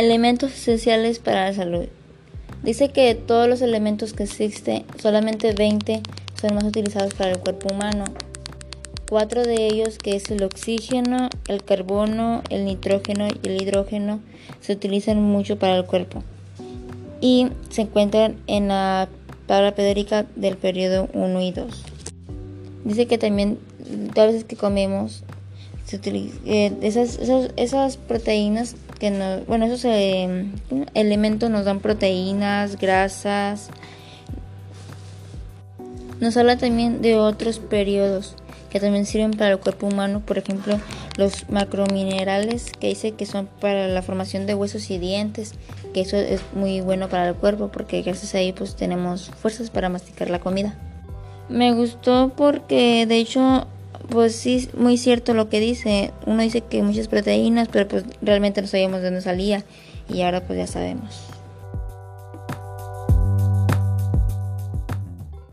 Elementos esenciales para la salud. Dice que de todos los elementos que existen, solamente 20 son más utilizados para el cuerpo humano. Cuatro de ellos, que es el oxígeno, el carbono, el nitrógeno y el hidrógeno, se utilizan mucho para el cuerpo y se encuentran en la tabla periódica del periodo 1 y 2. Dice que también todas las que comemos eh, esas, proteínas que nos, bueno, esos eh, elementos nos dan proteínas, grasas. Nos habla también de otros periodos que también sirven para el cuerpo humano, por ejemplo, los macrominerales que dice que son para la formación de huesos y dientes, que eso es muy bueno para el cuerpo porque gracias a ahí pues tenemos fuerzas para masticar la comida. Me gustó porque de hecho pues sí, muy cierto lo que dice. Uno dice que muchas proteínas, pero pues realmente no sabíamos de dónde salía y ahora pues ya sabemos.